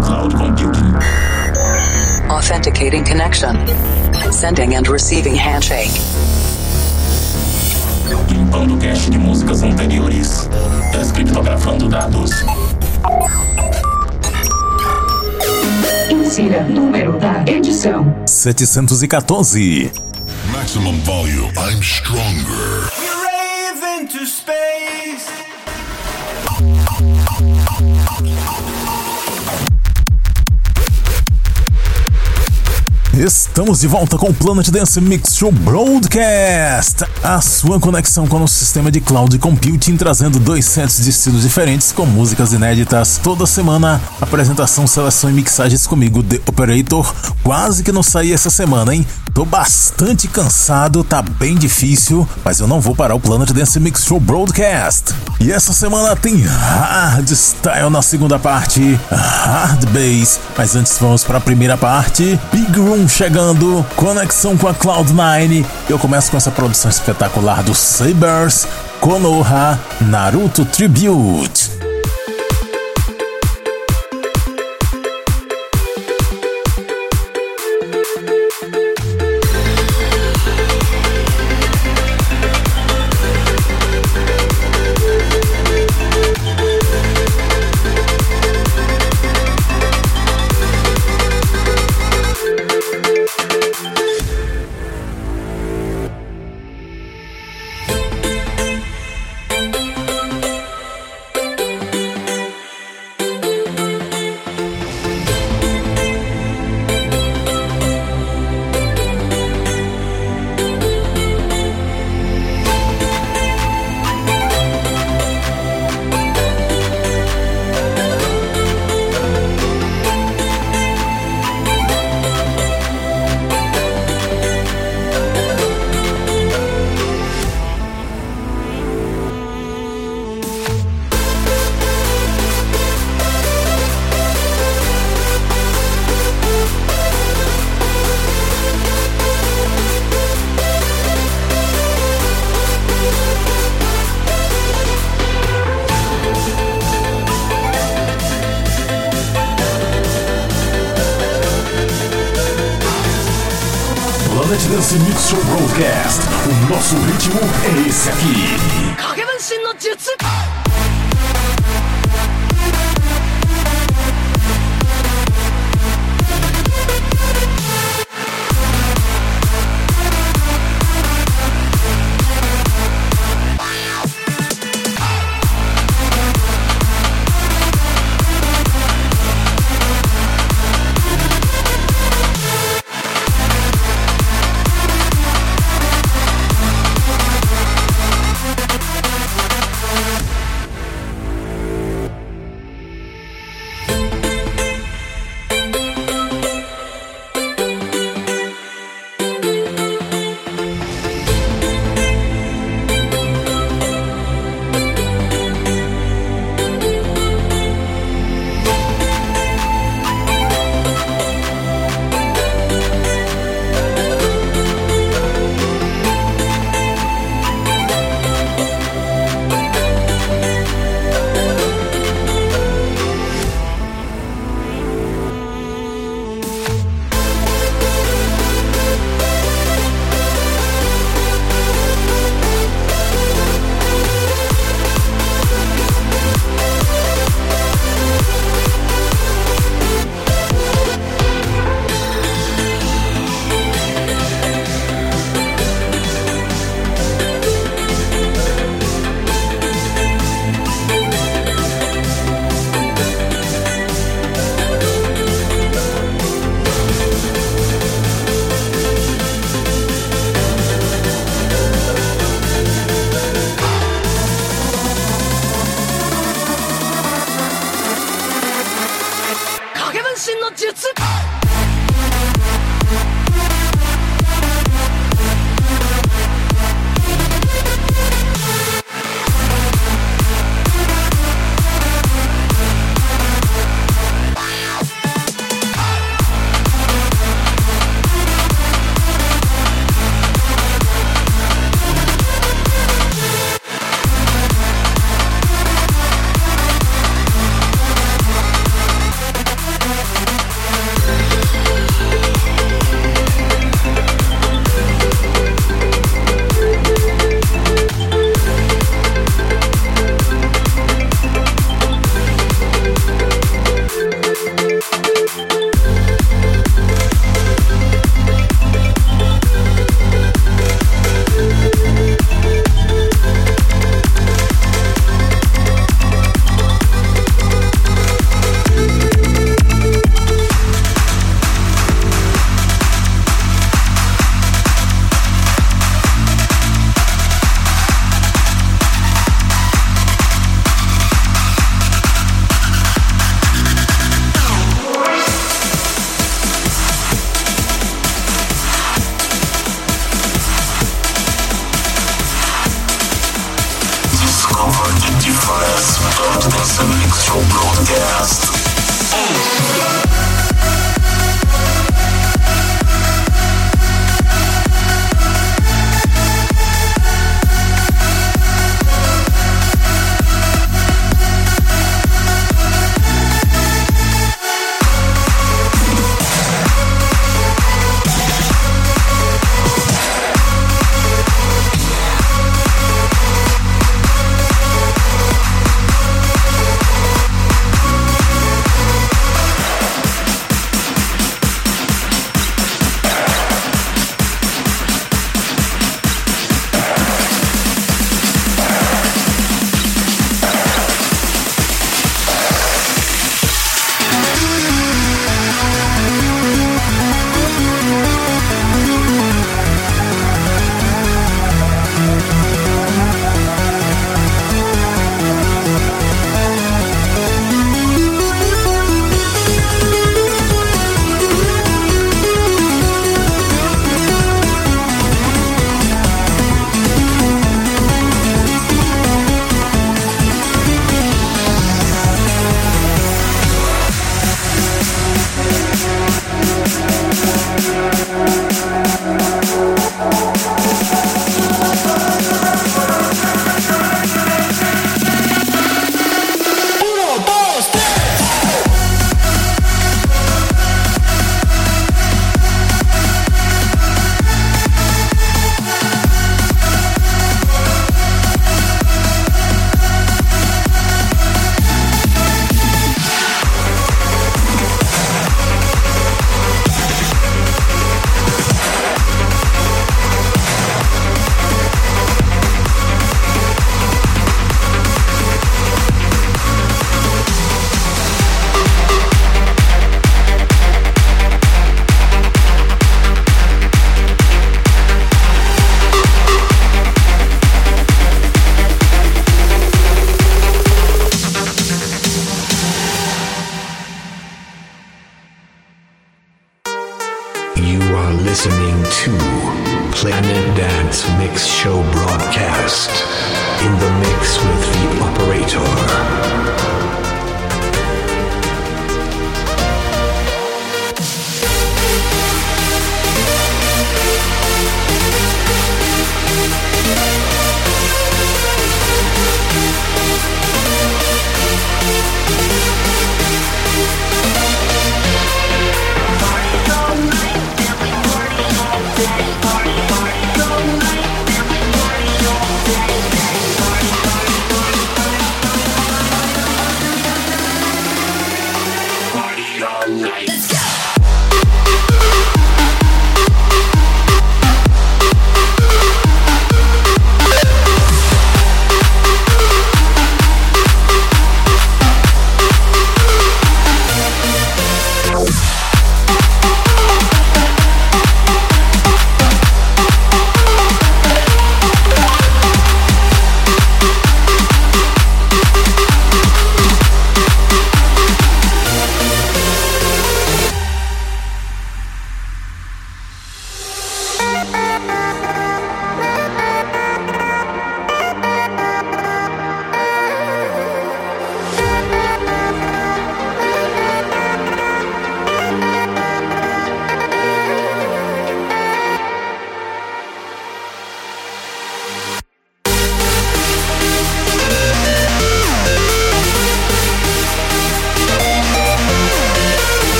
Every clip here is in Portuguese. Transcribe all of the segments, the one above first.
cloud computing. Authenticating connection. Sending and receiving handshake. Limpando cache de músicas anteriores. Descriptografando dados. Insira número da edição: 714. Maximum volume. I'm stronger. We rave into space. Estamos de volta com o Planet Dance Mix Show Broadcast, a sua conexão com o sistema de cloud computing, trazendo dois sets de estilos diferentes com músicas inéditas toda semana. Apresentação, seleção e mixagens comigo, The Operator. Quase que não saí essa semana, hein? Tô bastante cansado, tá bem difícil, mas eu não vou parar o Planet Dance Mix Show Broadcast. E essa semana tem Hard Style na segunda parte, Hard Bass. Mas antes vamos para a primeira parte, Big Room chegando, conexão com a Cloud9. Eu começo com essa produção espetacular do Sabers, Konoha Naruto Tribute. Nosso ritmo é esse aqui.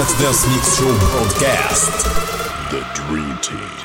Planet Dance Mix Show Broadcast. The Dream Team.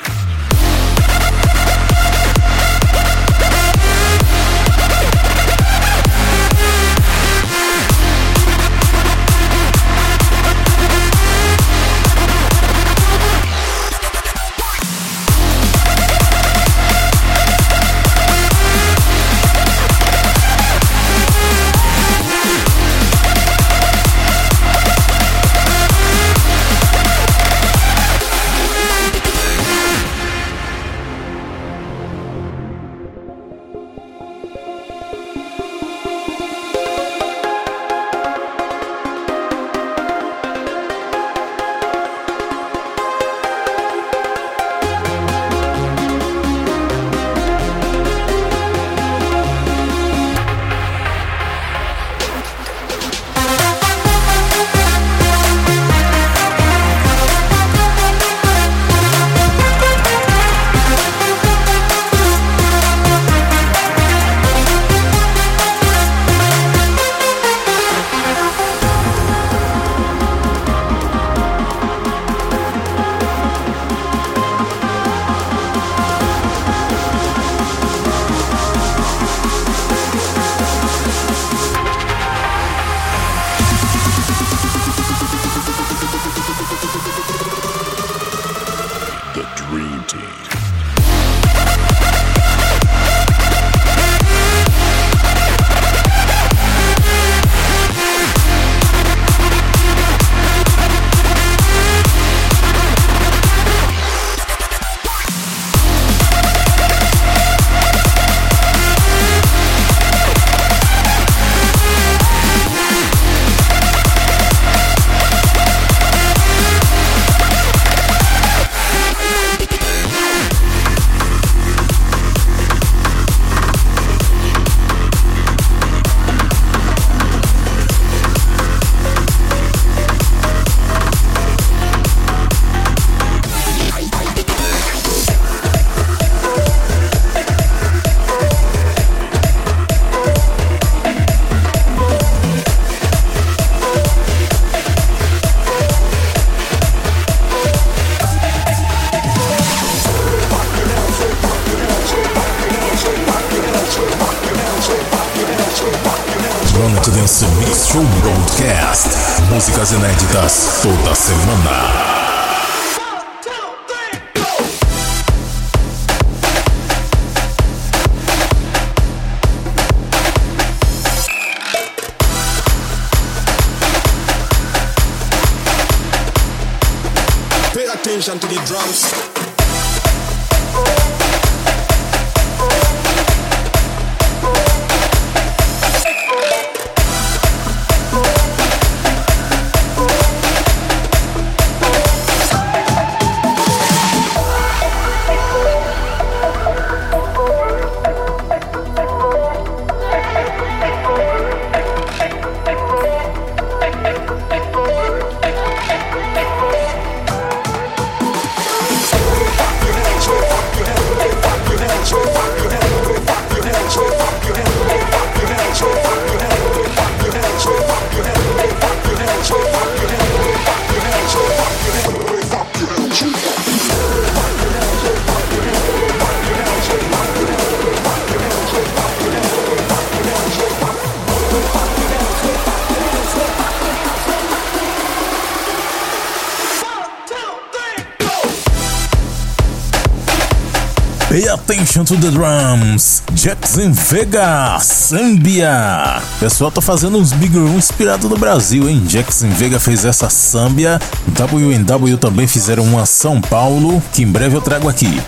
Attention to the drums. Jackson Vega, Sambia. Pessoal, tô fazendo uns Big Room inspirado no Brasil, hein? Jackson Vega fez essa Sambia. W&W também fizeram uma São Paulo, que em breve eu trago aqui.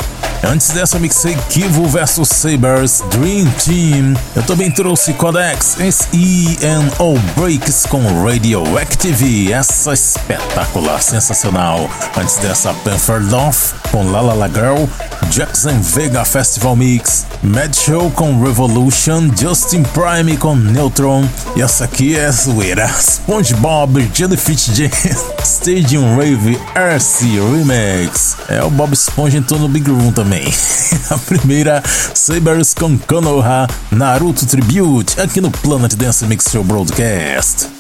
Antes dessa, mixei Kivo vs Sabers Dream Team. Eu também trouxe Codex SENO Breaks com Radioactive. Essa espetacular, sensacional. Antes dessa, Pantherloff com La La La Girl. Jackson Vega Festival Mix. Mad Show com Revolution. Justin Prime com Neutron. E essa aqui é zoeira. SpongeBob Jellyfish Jam Stadium Rave RC Remix. É o Bob Esponja entrou no Big Room também. A primeira, Sabers com Konoha Naruto Tribute, aqui no Planet Dance Mix Show Broadcast.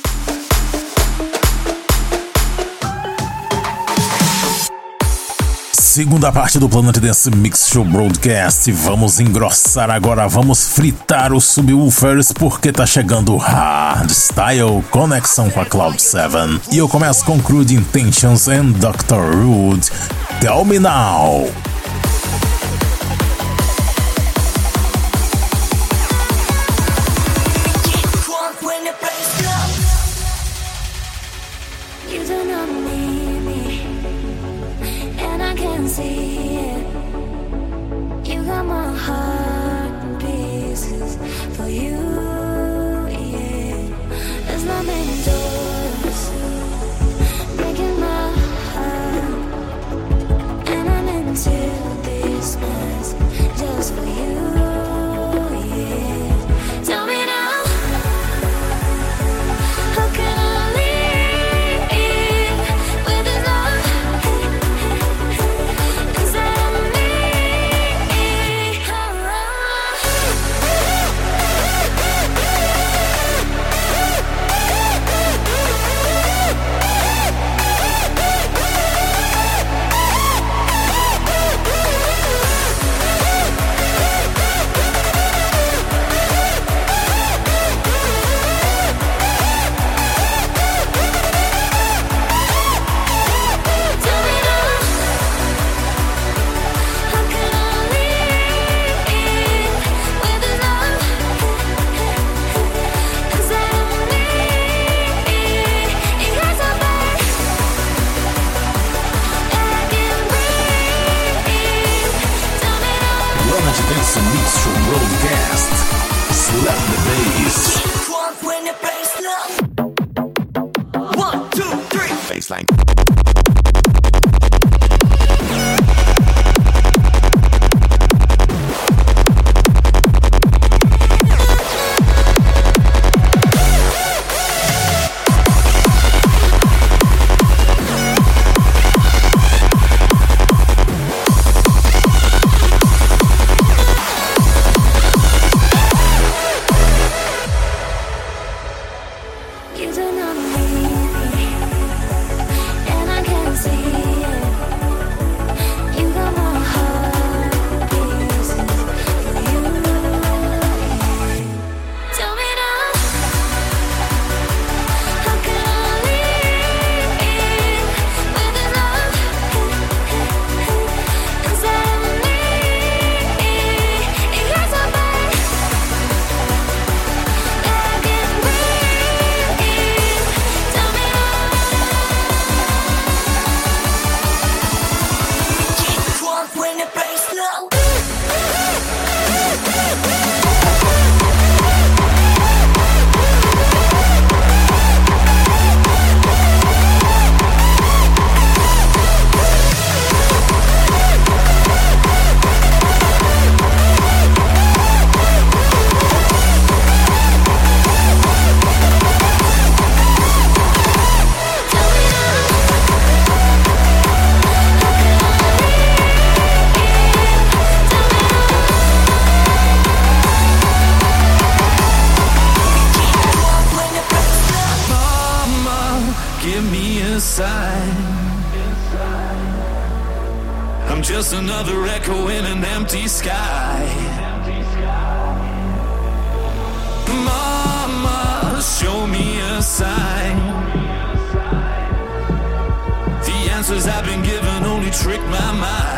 Segunda parte do Planet Dance Mix Show Broadcast. Vamos engrossar agora, vamos fritar os subwoofers porque tá chegando Hardstyle, conexão com a Cloud 7. E eu começo com Crude Intentions and Dr. Rude. Tell me now. trick my mind.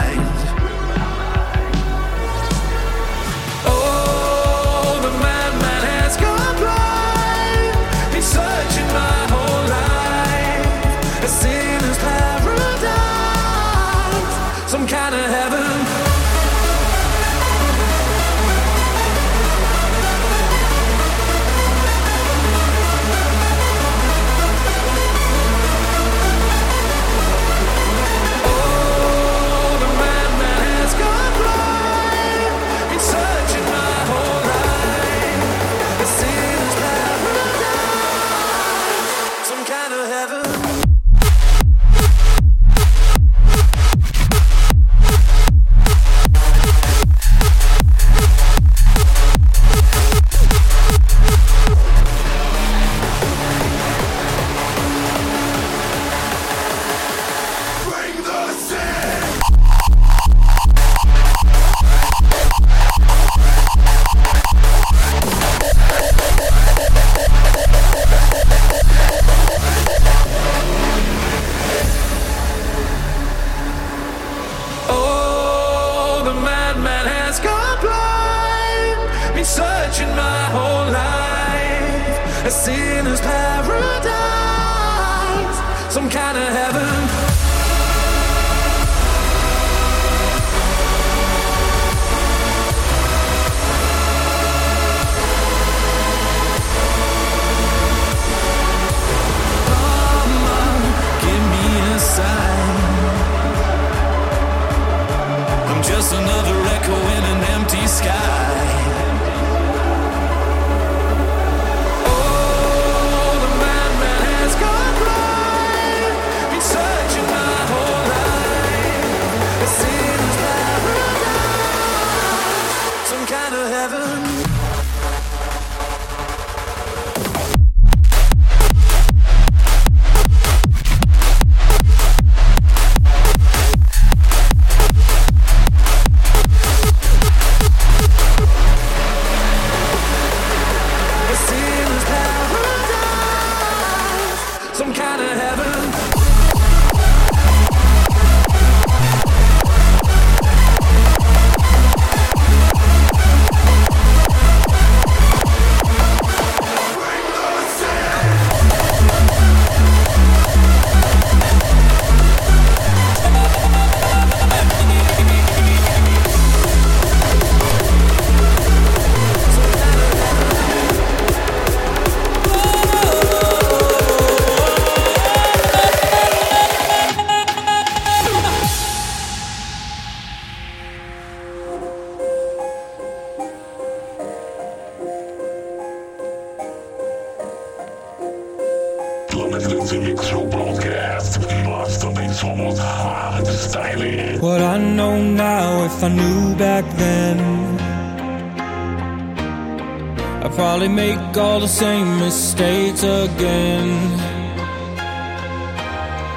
Again.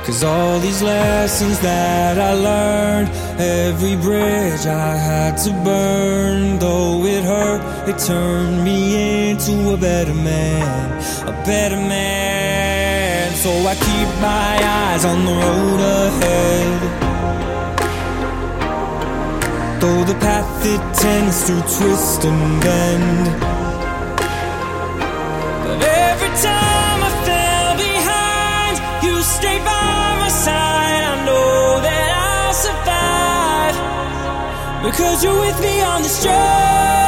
Cause all these lessons that I learned, every bridge I had to burn, though it hurt, it turned me into a better man, a better man. So I keep my eyes on the road ahead. Though the path it tends to twist and bend. Cause you're with me on the struggle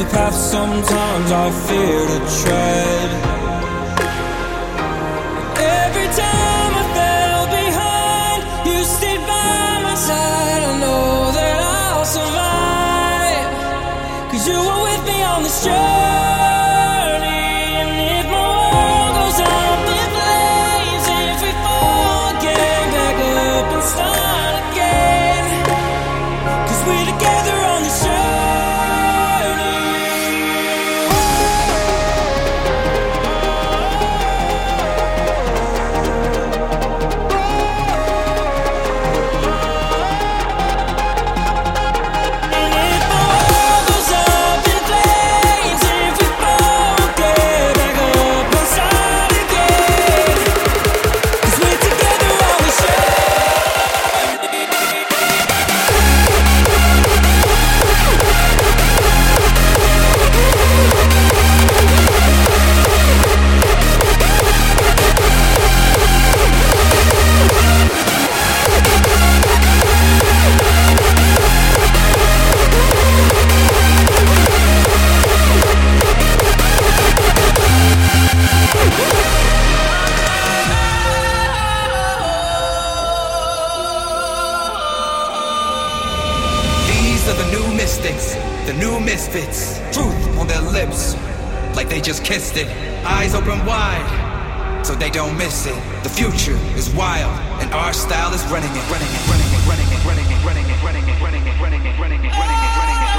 the path sometimes I fear to tread. Every time I fell behind, you stayed by my side. I know that I'll survive. Cause you were with me on this journey. It. Eyes open wide, so they don't miss it. The future is wild, and our style is running it, running it, running it, running it, running it, running it, running it, running it, running it, running it, running it, running it,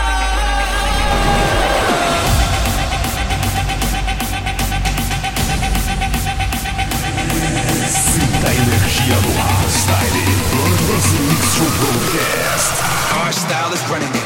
Sinta a energia no hardstyle. Bandas Mix Show Broadcast. Our style is running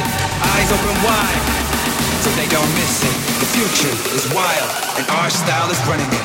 it. Eyes open wide, so they don't miss it. The future is wild, and our style is running it.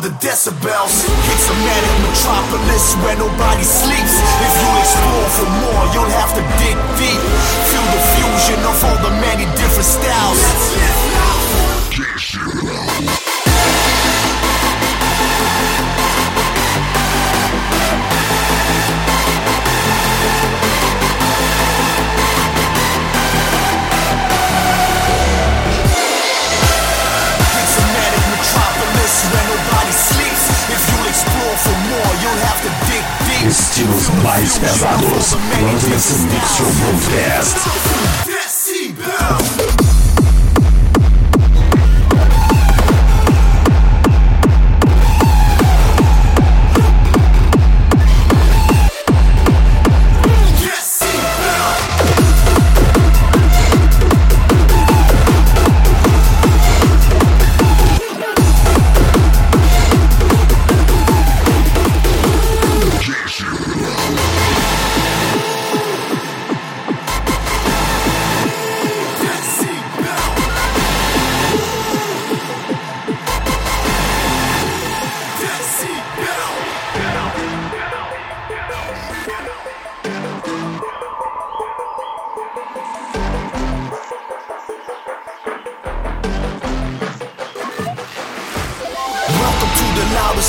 the decibel. Pesados. Lance Mix Show Broadcast.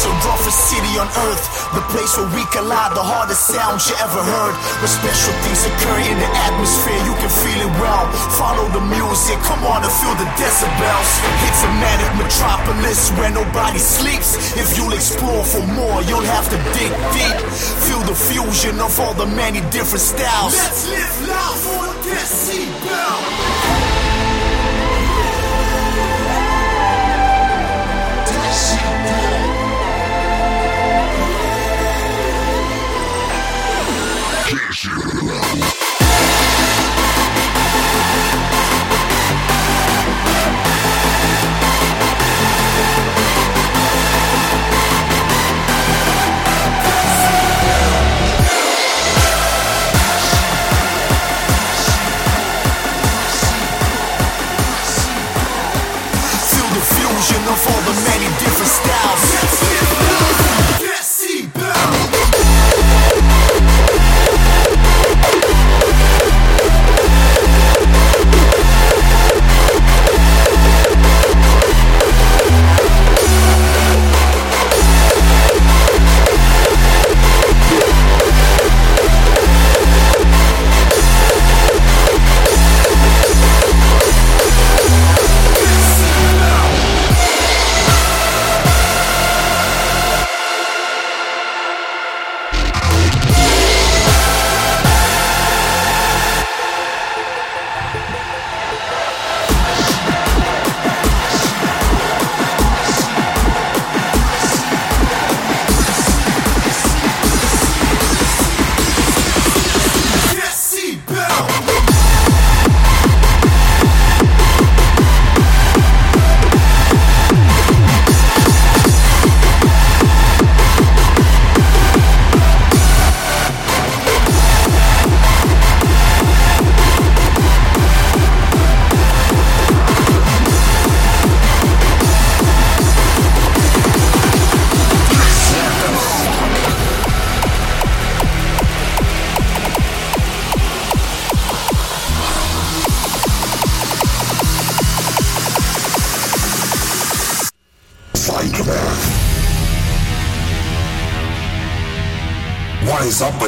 The roughest city on earth. The place where we collide, the hardest sounds you ever heard. Where special things occur in the atmosphere, you can feel it well. Follow the music, come on and feel the decibels. It's a manic metropolis where nobody sleeps. If you'll explore for more, you'll have to dig deep. Feel the fusion of all the many different styles. Let's live loud for the decibel. Fusion of all the many different styles.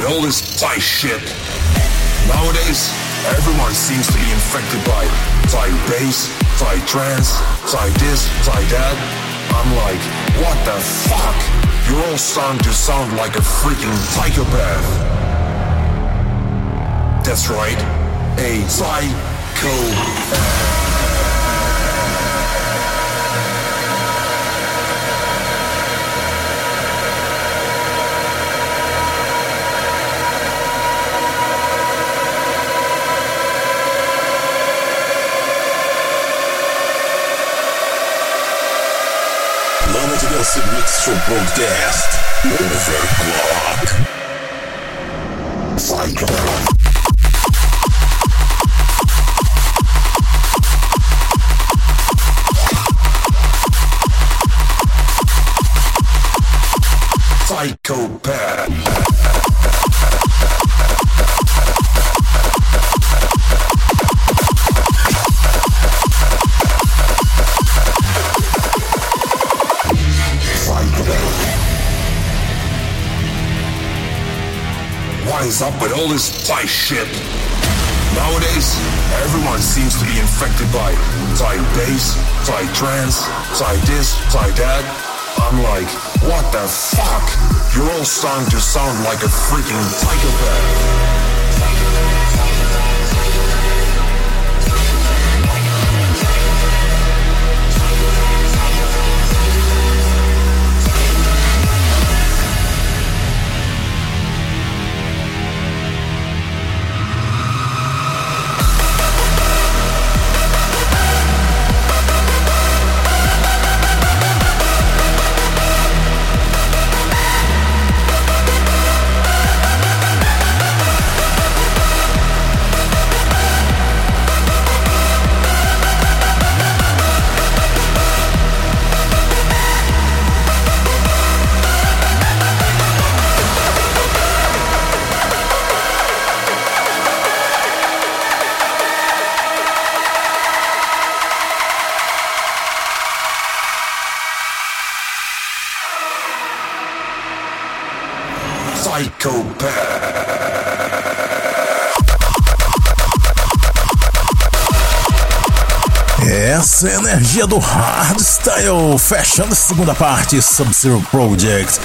With all this Psy shit? Nowadays, everyone seems to be infected by Psy bass, Psy trance, Psy this, Psy that. I'm like, what the fuck? you're all starting to sound like a freaking psychopath. That's right, a psychopath. Supercast Overclock Cyclone is up with all this Psy shit? Nowadays, everyone seems to be infected by Psy bass, Psy trance, Psy this, Psy that. I'm like, what the fuck? You're all starting to sound like a freaking psychopath. Essa a energia do hardstyle, fechando a segunda parte, Sub-Zero Project,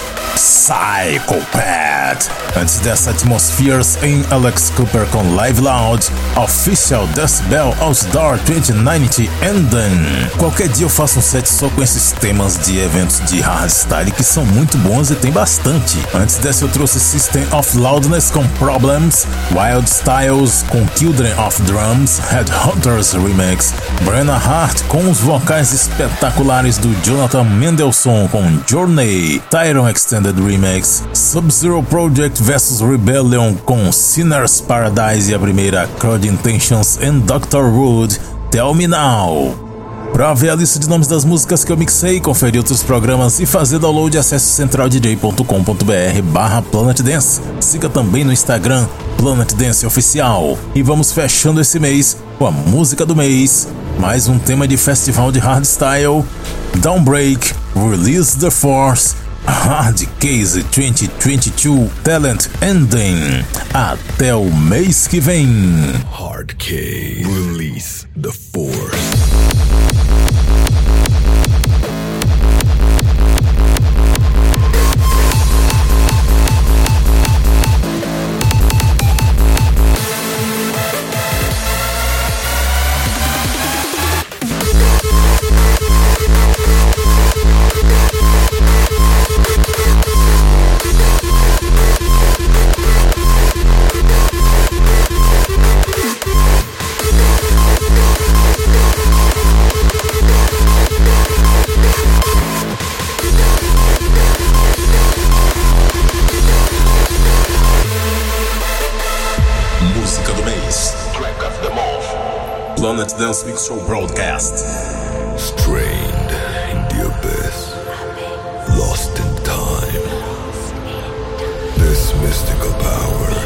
Psychopath. Antes dessa, Atmospheres em Alex Cooper com Live Loud, Official Decibel Outdoor 2090 Ending. Qualquer dia eu faço um set só com esses temas de eventos de hardstyle que são muito bons e tem bastante. Antes dessa eu trouxe System of Loudness com Problems, Wild Styles com Children of Drums, Headhunters Remix, Brenna Hart com os vocais espetaculares do Jonathan Mendelssohn com Journey, Tyron Extended Remix, Sub-Zero Project vs Rebellion com Sinner's Paradise e a primeira Crowd Intentions and Dr. Wood, Tell Me Now. Para ver a lista de nomes das músicas que eu mixei, conferir outros programas e fazer download, acesse centraldj.com.br barra Planet Dance. Siga também no Instagram Planet Dance Oficial. E vamos fechando esse mês com a música do mês, mais um tema de festival de hardstyle, Downbreak, Release the Force, Hard Case 2022 Talent Ending. Até o mês que vem. Hard Case Release the Force. Planet Dance Mix Show broadcast. Strained in the abyss, lost in time. This mystical power